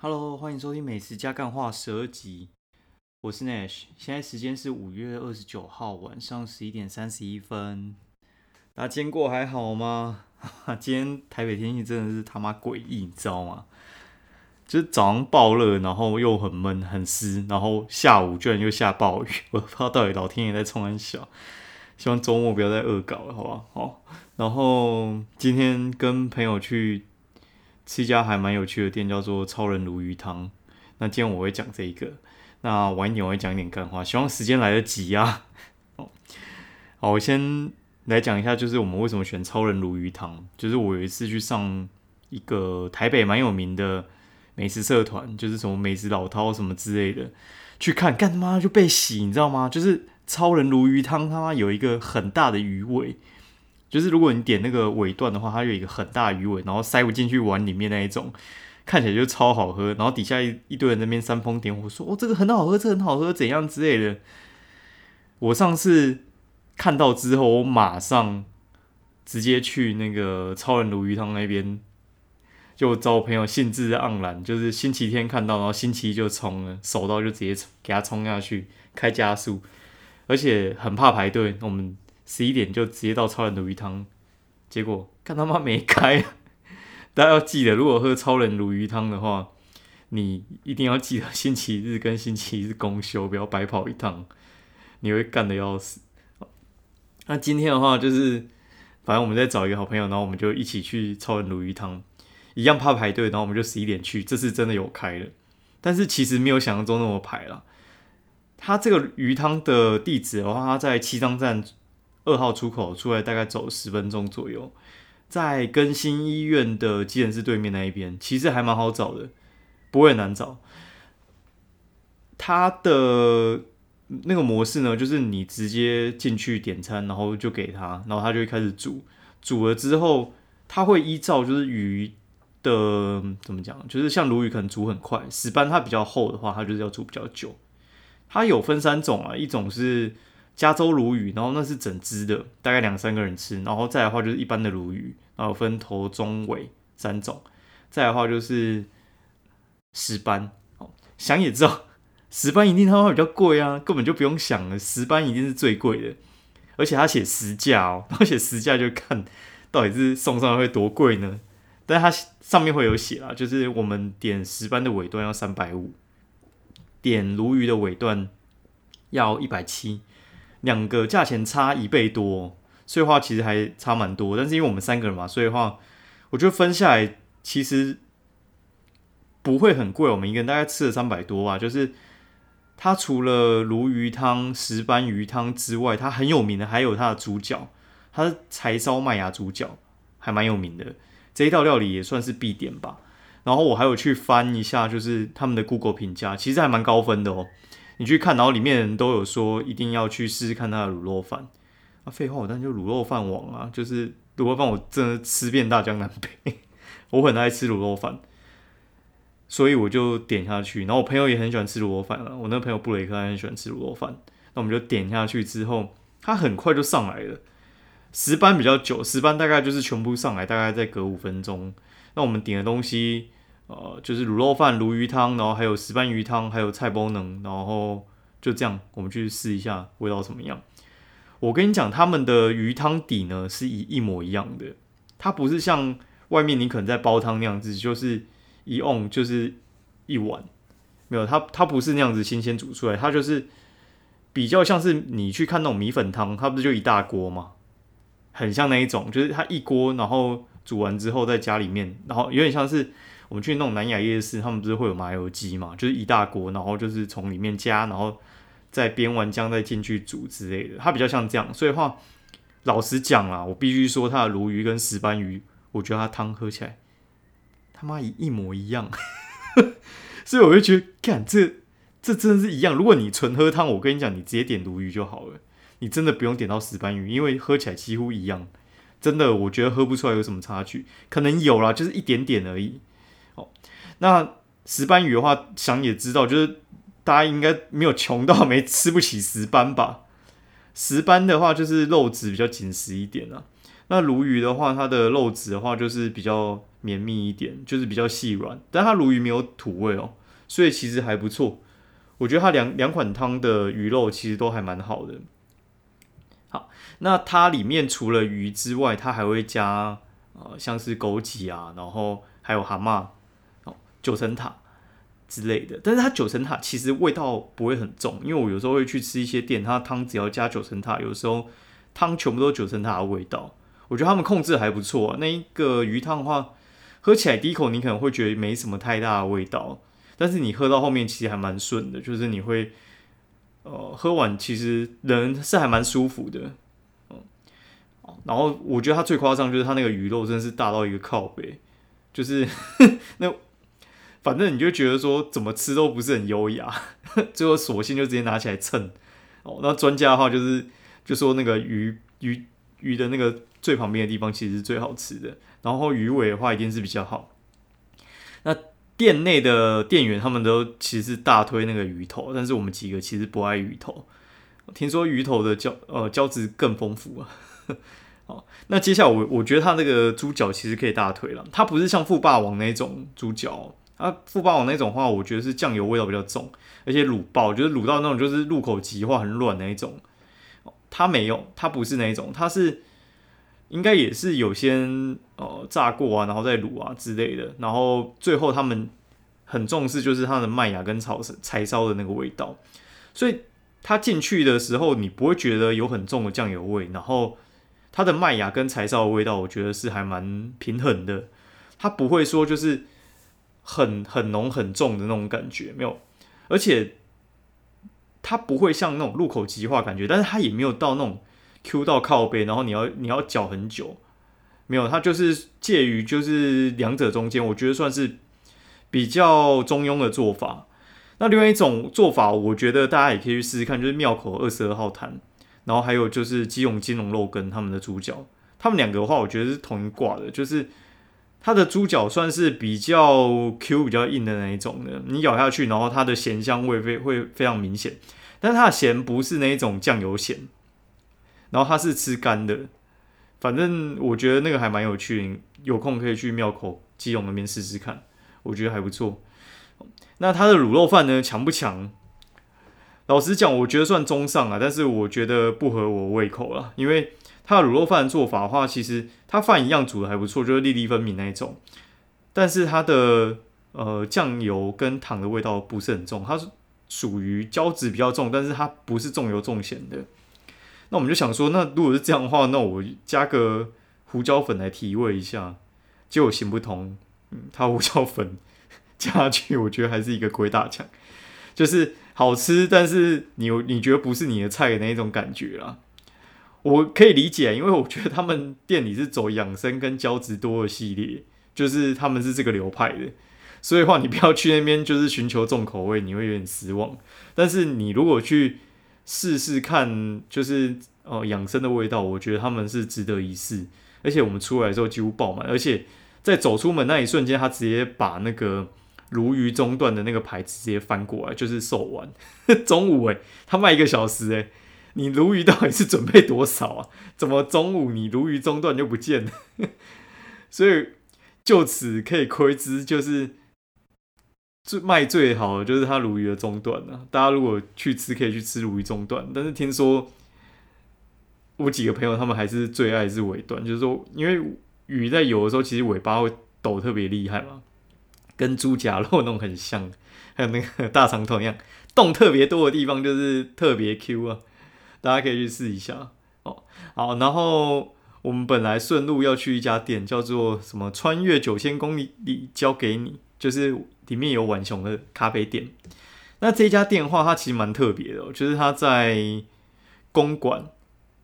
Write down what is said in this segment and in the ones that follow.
Hello，欢迎收听《美食加干话》十二集，我是 Nash，现在时间是五月二十九号晚上十一点三十一分。大家今天过还好吗？今天台北天气真的是他妈诡异，你知道吗？就是早上爆热，然后又很闷很湿，然后下午居然又下暴雨，我不知道到底老天爷在冲很小。希望周末不要再恶搞了，好吧？好，然后今天跟朋友去吃一家还蛮有趣的店，叫做超人鲈鱼汤。那今天我会讲这一个，那晚一点我会讲一点干话，希望时间来得及啊。哦好，我先来讲一下，就是我们为什么选超人鲈鱼汤。就是我有一次去上一个台北蛮有名的美食社团，就是什么美食老饕什么之类的，去看，干他妈就被洗，你知道吗？就是。超人鲈鱼汤，他妈有一个很大的鱼尾，就是如果你点那个尾段的话，它有一个很大鱼尾，然后塞不进去碗里面那一种，看起来就超好喝。然后底下一一堆人那边煽风点火，说哦这个很好喝，这很好喝，怎样之类的。我上次看到之后，我马上直接去那个超人鲈鱼汤那边，就找我朋友兴致盎然，就是星期天看到，然后星期一就冲了，手到就直接给他冲下去，开加速。而且很怕排队，我们十一点就直接到超人鲈鱼汤，结果看他妈没开。大家要记得，如果喝超人鲈鱼汤的话，你一定要记得星期日跟星期日公休，不要白跑一趟，你会干的要死。那今天的话就是，反正我们在找一个好朋友，然后我们就一起去超人鲈鱼汤，一样怕排队，然后我们就十一点去，这次真的有开了，但是其实没有想象中那么排了。他这个鱼汤的地址的话，他在七张站二号出口出来，大概走十分钟左右，在更新医院的急诊室对面那一边，其实还蛮好找的，不会难找。它的那个模式呢，就是你直接进去点餐，然后就给他，然后他就会开始煮，煮了之后，他会依照就是鱼的怎么讲，就是像鲈鱼可能煮很快，石斑它比较厚的话，它就是要煮比较久。它有分三种啊，一种是加州鲈鱼，然后那是整只的，大概两三个人吃，然后再的话就是一般的鲈鱼，然后分头、中、尾三种，再的话就是石斑。哦，想也知道，石斑一定它会比较贵啊，根本就不用想了，石斑一定是最贵的，而且他写实价哦，而且实价就看到底是送上来会多贵呢？但是它上面会有写啊，就是我们点石斑的尾段要三百五。点鲈鱼的尾段要一百七，两个价钱差一倍多，所以话其实还差蛮多。但是因为我们三个人嘛，所以话我觉得分下来其实不会很贵。我们一个人大概吃了三百多吧。就是它除了鲈鱼汤、石斑鱼汤之外，它很有名的还有它的猪脚，它是柴烧麦芽猪脚，还蛮有名的。这一道料理也算是必点吧。然后我还有去翻一下，就是他们的 Google 评价，其实还蛮高分的哦。你去看，然后里面人都有说一定要去试试看他的卤肉饭。啊，废话，我当然就卤肉饭王啊，就是卤肉饭我真的吃遍大江南北，我很爱吃卤肉饭，所以我就点下去。然后我朋友也很喜欢吃卤肉饭啊，我那朋友布雷克很喜欢吃卤肉饭，那我们就点下去之后，他很快就上来了。十班比较久，十班大概就是全部上来，大概再隔五分钟。那我们点的东西。呃，就是卤肉饭、鲈鱼汤，然后还有石斑鱼汤，还有菜包能，然后就这样，我们去试一下味道怎么样。我跟你讲，他们的鱼汤底呢是一一模一样的，它不是像外面你可能在煲汤那样子，就是一瓮就是一碗，没有，它它不是那样子新鲜煮出来，它就是比较像是你去看那种米粉汤，它不是就一大锅吗？很像那一种，就是它一锅，然后煮完之后在家里面，然后有点像是。我们去那种南雅夜市，他们不是会有麻油鸡嘛？就是一大锅，然后就是从里面加，然后再煸完姜再进去煮之类的。它比较像这样，所以话老实讲啦，我必须说它的鲈鱼跟石斑鱼，我觉得它汤喝起来他妈一一模一样。所以我就觉得，看这这真的是一样。如果你纯喝汤，我跟你讲，你直接点鲈鱼就好了，你真的不用点到石斑鱼，因为喝起来几乎一样。真的，我觉得喝不出来有什么差距，可能有啦，就是一点点而已。哦那石斑鱼的话，想也知道，就是大家应该没有穷到没吃不起石斑吧？石斑的话，就是肉质比较紧实一点啊。那鲈鱼的话，它的肉质的话就是比较绵密一点，就是比较细软，但它鲈鱼没有土味哦，所以其实还不错。我觉得它两两款汤的鱼肉其实都还蛮好的。好，那它里面除了鱼之外，它还会加呃像是枸杞啊，然后还有蛤蟆九层塔之类的。但是它九层塔其实味道不会很重，因为我有时候会去吃一些店，它汤只要加九层塔，有时候汤全部都是九层塔的味道。我觉得他们控制还不错。那一个鱼汤的话，喝起来第一口你可能会觉得没什么太大的味道，但是你喝到后面其实还蛮顺的，就是你会，呃，喝完其实人是还蛮舒服的，嗯，然后我觉得它最夸张就是它那个鱼肉真的是大到一个靠背，就是那 反正你就觉得说怎么吃都不是很优雅，最后索性就直接拿起来称。哦，那专家的话就是就说那个鱼鱼鱼的那个。最旁边的地方其实是最好吃的，然后鱼尾的话一定是比较好。那店内的店员他们都其实是大推那个鱼头，但是我们几个其实不爱鱼头。听说鱼头的胶呃胶质更丰富啊。好，那接下来我我觉得它那个猪脚其实可以大推了，它不是像富霸王那种猪脚啊，富霸王那种话，我觉得是酱油味道比较重，而且卤爆，就是卤到那种就是入口即化很软那一种。它没有，它不是那一种，它是。应该也是有先呃炸过啊，然后再卤啊之类的，然后最后他们很重视就是它的麦芽跟炒柴烧的那个味道，所以它进去的时候你不会觉得有很重的酱油味，然后它的麦芽跟柴烧的味道，我觉得是还蛮平衡的，它不会说就是很很浓很重的那种感觉，没有，而且它不会像那种入口即化感觉，但是它也没有到那种。Q 到靠背，然后你要你要搅很久，没有，它就是介于就是两者中间，我觉得算是比较中庸的做法。那另外一种做法，我觉得大家也可以去试试看，就是庙口二十二号摊，然后还有就是基隆金龙肉羹他们的猪脚，他们两个的话，我觉得是同一挂的，就是它的猪脚算是比较 Q 比较硬的那一种的，你咬下去，然后它的咸香味非会非常明显，但是它的咸不是那一种酱油咸。然后它是吃干的，反正我觉得那个还蛮有趣的，有空可以去庙口基隆那边试试看，我觉得还不错。那它的卤肉饭呢，强不强？老实讲，我觉得算中上啊，但是我觉得不合我胃口了，因为它的卤肉饭做法的话，其实它饭一样煮的还不错，就是粒粒分明那一种，但是它的呃酱油跟糖的味道不是很重，它是属于胶质比较重，但是它不是重油重咸的。那我们就想说，那如果是这样的话，那我加个胡椒粉来提味一下，结果行不通。嗯，它胡椒粉 加下去，我觉得还是一个鬼打墙，就是好吃，但是你你觉得不是你的菜的那一种感觉啦。我可以理解，因为我觉得他们店里是走养生跟胶质多的系列，就是他们是这个流派的，所以话你不要去那边就是寻求重口味，你会有点失望。但是你如果去试试看，就是哦养生的味道，我觉得他们是值得一试。而且我们出来的时候几乎爆满，而且在走出门那一瞬间，他直接把那个鲈鱼中段的那个牌子直接翻过来，就是售完。中午诶，他卖一个小时诶，你鲈鱼到底是准备多少啊？怎么中午你鲈鱼中段就不见了？所以就此可以窥知，就是。最卖最好的就是它鲈鱼的中段啊。大家如果去吃，可以去吃鲈鱼中段。但是听说我几个朋友他们还是最爱是尾段，就是说，因为鱼在游的时候，其实尾巴会抖特别厉害嘛，跟猪夹肉那种很像，还有那个大肠头一样，洞特别多的地方就是特别 Q 啊。大家可以去试一下哦。好，然后我们本来顺路要去一家店，叫做什么“穿越九千公里里交给你”，就是。里面有浣熊的咖啡店，那这家店的话它其实蛮特别的，就是它在公馆，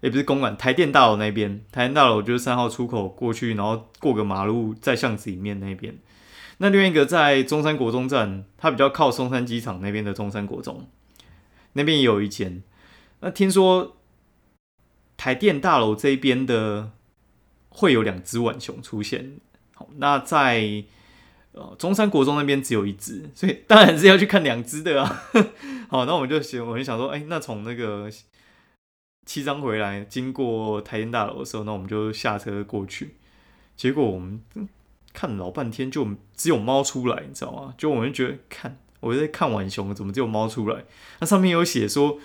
也不是公馆，台电大楼那边。台电大楼就是三号出口过去，然后过个马路，在巷子里面那边。那另外一个在中山国中站，它比较靠松山机场那边的中山国中，那边也有一间。那听说台电大楼这边的会有两只浣熊出现。好，那在呃。中山国中那边只有一只，所以当然是要去看两只的啊。好，那我们就想，我就想说，哎，那从那个七张回来，经过台电大楼的时候，那我们就下车过去。结果我们看老半天，就只有猫出来，你知道吗？就我们觉得看我在看浣熊，怎么只有猫出来？那上面有写说，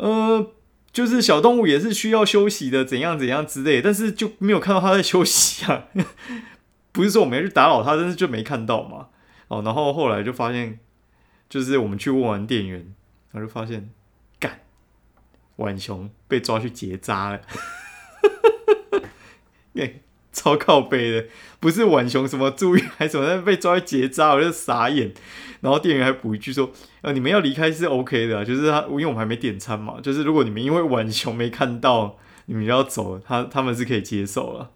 呃，就是小动物也是需要休息的，怎样怎样之类，但是就没有看到它在休息啊。不是说我们要去打扰它，但是就没看到嘛。哦，然后后来就发现，就是我们去问完店员，然后就发现。干浣熊被抓去结扎了，超靠背的，不是浣熊什么注意还什么，被抓去结扎，我就傻眼。然后店员还补一句说：“呃，你们要离开是 OK 的，就是他，因为我们还没点餐嘛，就是如果你们因为浣熊没看到，你们要走，他他们是可以接受了。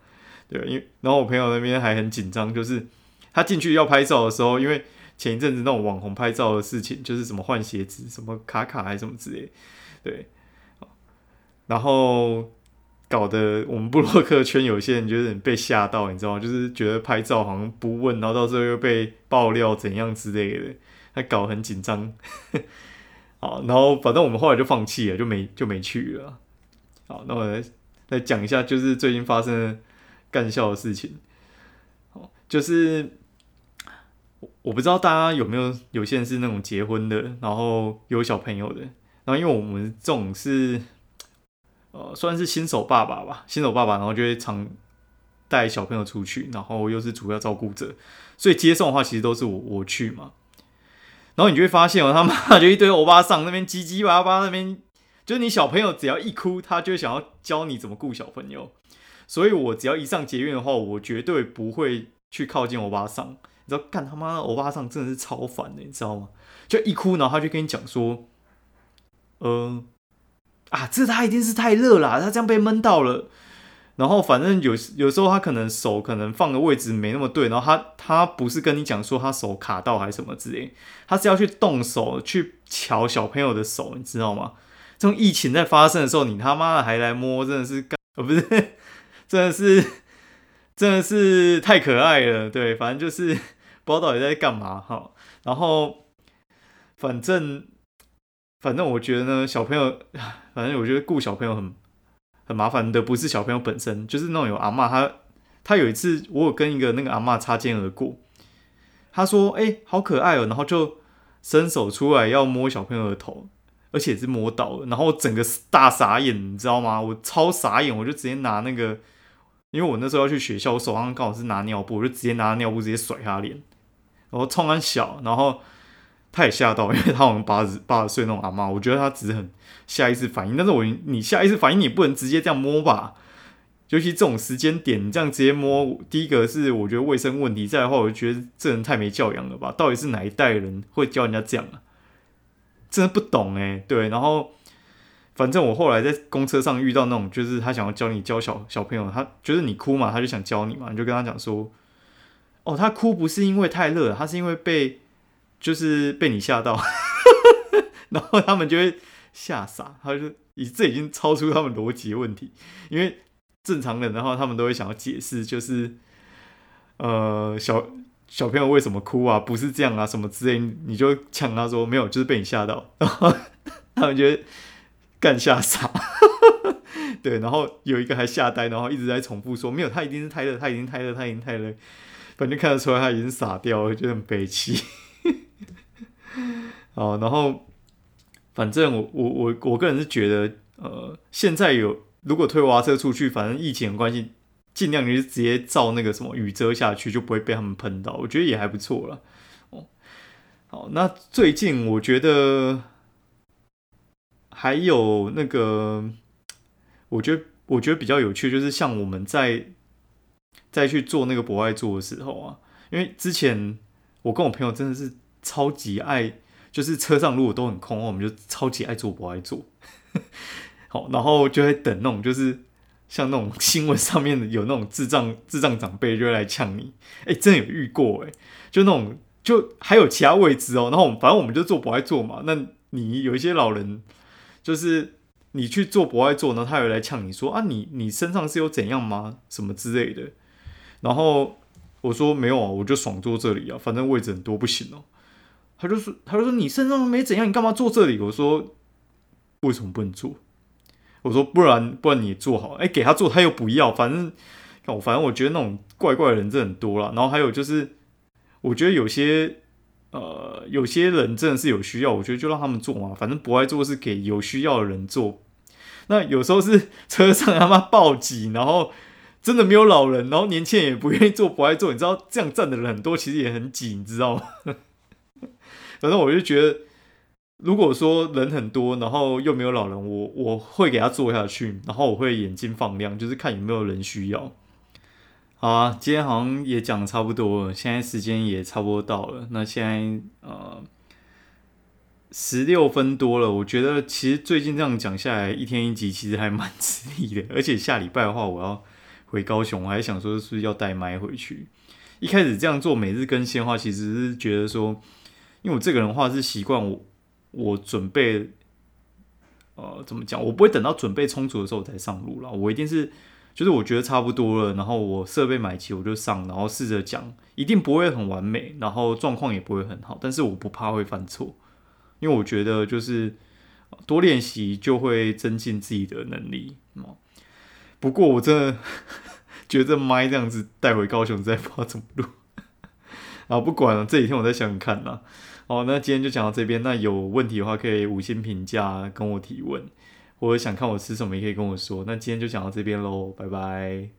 对，因然后我朋友那边还很紧张，就是他进去要拍照的时候，因为前一阵子那种网红拍照的事情，就是什么换鞋子、什么卡卡还是什么之类，对。”然后搞得我们布洛克圈有些人有点被吓到，你知道吗？就是觉得拍照好像不问，然后到最后又被爆料怎样之类的，他搞很紧张。好，然后反正我们后来就放弃了，就没就没去了。好，那我来来讲一下，就是最近发生的干笑的事情。好，就是我不知道大家有没有有些人是那种结婚的，然后有小朋友的，然后因为我们这种是。呃，算是新手爸爸吧，新手爸爸，然后就会常带小朋友出去，然后又是主要照顾者，所以接送的话，其实都是我我去嘛。然后你就会发现哦，他妈就一堆欧巴桑那边叽叽巴巴那边，就是你小朋友只要一哭，他就想要教你怎么顾小朋友。所以我只要一上捷运的话，我绝对不会去靠近欧巴桑。你知道，干他妈的欧巴桑真的是超烦的，你知道吗？就一哭，然后他就跟你讲说，呃。啊，这他一定是太热了，他这样被闷到了。然后反正有有时候他可能手可能放的位置没那么对，然后他他不是跟你讲说他手卡到还是什么之类，他是要去动手去瞧小朋友的手，你知道吗？这种疫情在发生的时候，你他妈的还来摸，真的是干，呃，不是，真的是真的是太可爱了。对，反正就是不知道到底在干嘛哈。然后反正。反正我觉得呢，小朋友，反正我觉得顾小朋友很很麻烦的，不是小朋友本身，就是那种有阿妈，他他有一次我有跟一个那个阿妈擦肩而过，他说：“哎，好可爱哦。”然后就伸手出来要摸小朋友的头，而且是摸到了，然后整个大傻眼，你知道吗？我超傻眼，我就直接拿那个，因为我那时候要去学校，我手上刚好是拿尿布，我就直接拿尿布直接甩他脸，然后冲他小，然后。他也吓到，因为他好像八十八十岁那种阿妈，我觉得他只是很下意识反应。但是我你下意识反应，你不能直接这样摸吧？尤其这种时间点，你这样直接摸，第一个是我觉得卫生问题，再的话，我就觉得这人太没教养了吧？到底是哪一代人会教人家这样啊？真的不懂哎。对，然后反正我后来在公车上遇到那种，就是他想要教你教小小朋友，他觉得你哭嘛，他就想教你嘛，你就跟他讲说，哦，他哭不是因为太热，他是因为被。就是被你吓到，然后他们就会吓傻，他就已这已经超出他们逻辑问题，因为正常人的话，他们都会想要解释，就是呃小小朋友为什么哭啊，不是这样啊，什么之类，你就呛他说没有，就是被你吓到，然后他们觉得干吓傻，对，然后有一个还吓呆，然后一直在重复说没有，他一定是太热，他已经太热，他已经太热，反正看得出来他已经傻掉了，就很悲戚。哦，然后反正我我我我个人是觉得，呃，现在有如果推娃车出去，反正疫情的关系，尽量就是直接照那个什么雨遮下去，就不会被他们喷到，我觉得也还不错了。哦，好，那最近我觉得还有那个，我觉得我觉得比较有趣，就是像我们在再去做那个博爱做的时候啊，因为之前我跟我朋友真的是。超级爱，就是车上如果都很空，我们就超级爱坐不爱坐。好，然后就会等那种，就是像那种 新闻上面有那种智障智障长辈就会来呛你。哎，真的有遇过哎，就那种就还有其他位置哦。然后反正我们就坐不爱坐嘛。那你有一些老人，就是你去坐不爱坐呢，他有来呛你说啊，你你身上是有怎样吗？什么之类的。然后我说没有啊，我就爽坐这里啊，反正位置很多，不行哦。他就说：“他就说你身上没怎样，你干嘛坐这里？”我说：“为什么不能坐？”我说不然不然你坐好，哎，给他坐他又不要，反正我反正我觉得那种怪怪的人真的很多了。然后还有就是，我觉得有些呃有些人真的是有需要，我觉得就让他们坐嘛，反正不爱坐是给有需要的人坐。那有时候是 车上他妈暴挤，然后真的没有老人，然后年轻人也不愿意做，不爱做，你知道这样站的人很多，其实也很挤，你知道吗？反正我就觉得。如果说人很多，然后又没有老人，我我会给他做下去，然后我会眼睛放亮，就是看有没有人需要。好啊，今天好像也讲的差不多了，现在时间也差不多到了。那现在呃十六分多了，我觉得其实最近这样讲下来，一天一集其实还蛮吃力的。而且下礼拜的话，我要回高雄，我还想说是不是要带麦回去。一开始这样做每日更新的话，其实是觉得说，因为我这个人话是习惯我。我准备，呃，怎么讲？我不会等到准备充足的时候才上路了。我一定是，就是我觉得差不多了，然后我设备买齐我就上，然后试着讲，一定不会很完美，然后状况也不会很好，但是我不怕会犯错，因为我觉得就是多练习就会增进自己的能力。不过我真的 觉得麦这样子带回高雄，再不知道怎么录。啊，不管了，这几天我再想想看啦。好，那今天就讲到这边。那有问题的话，可以五星评价跟我提问，或者想看我吃什么，也可以跟我说。那今天就讲到这边喽，拜拜。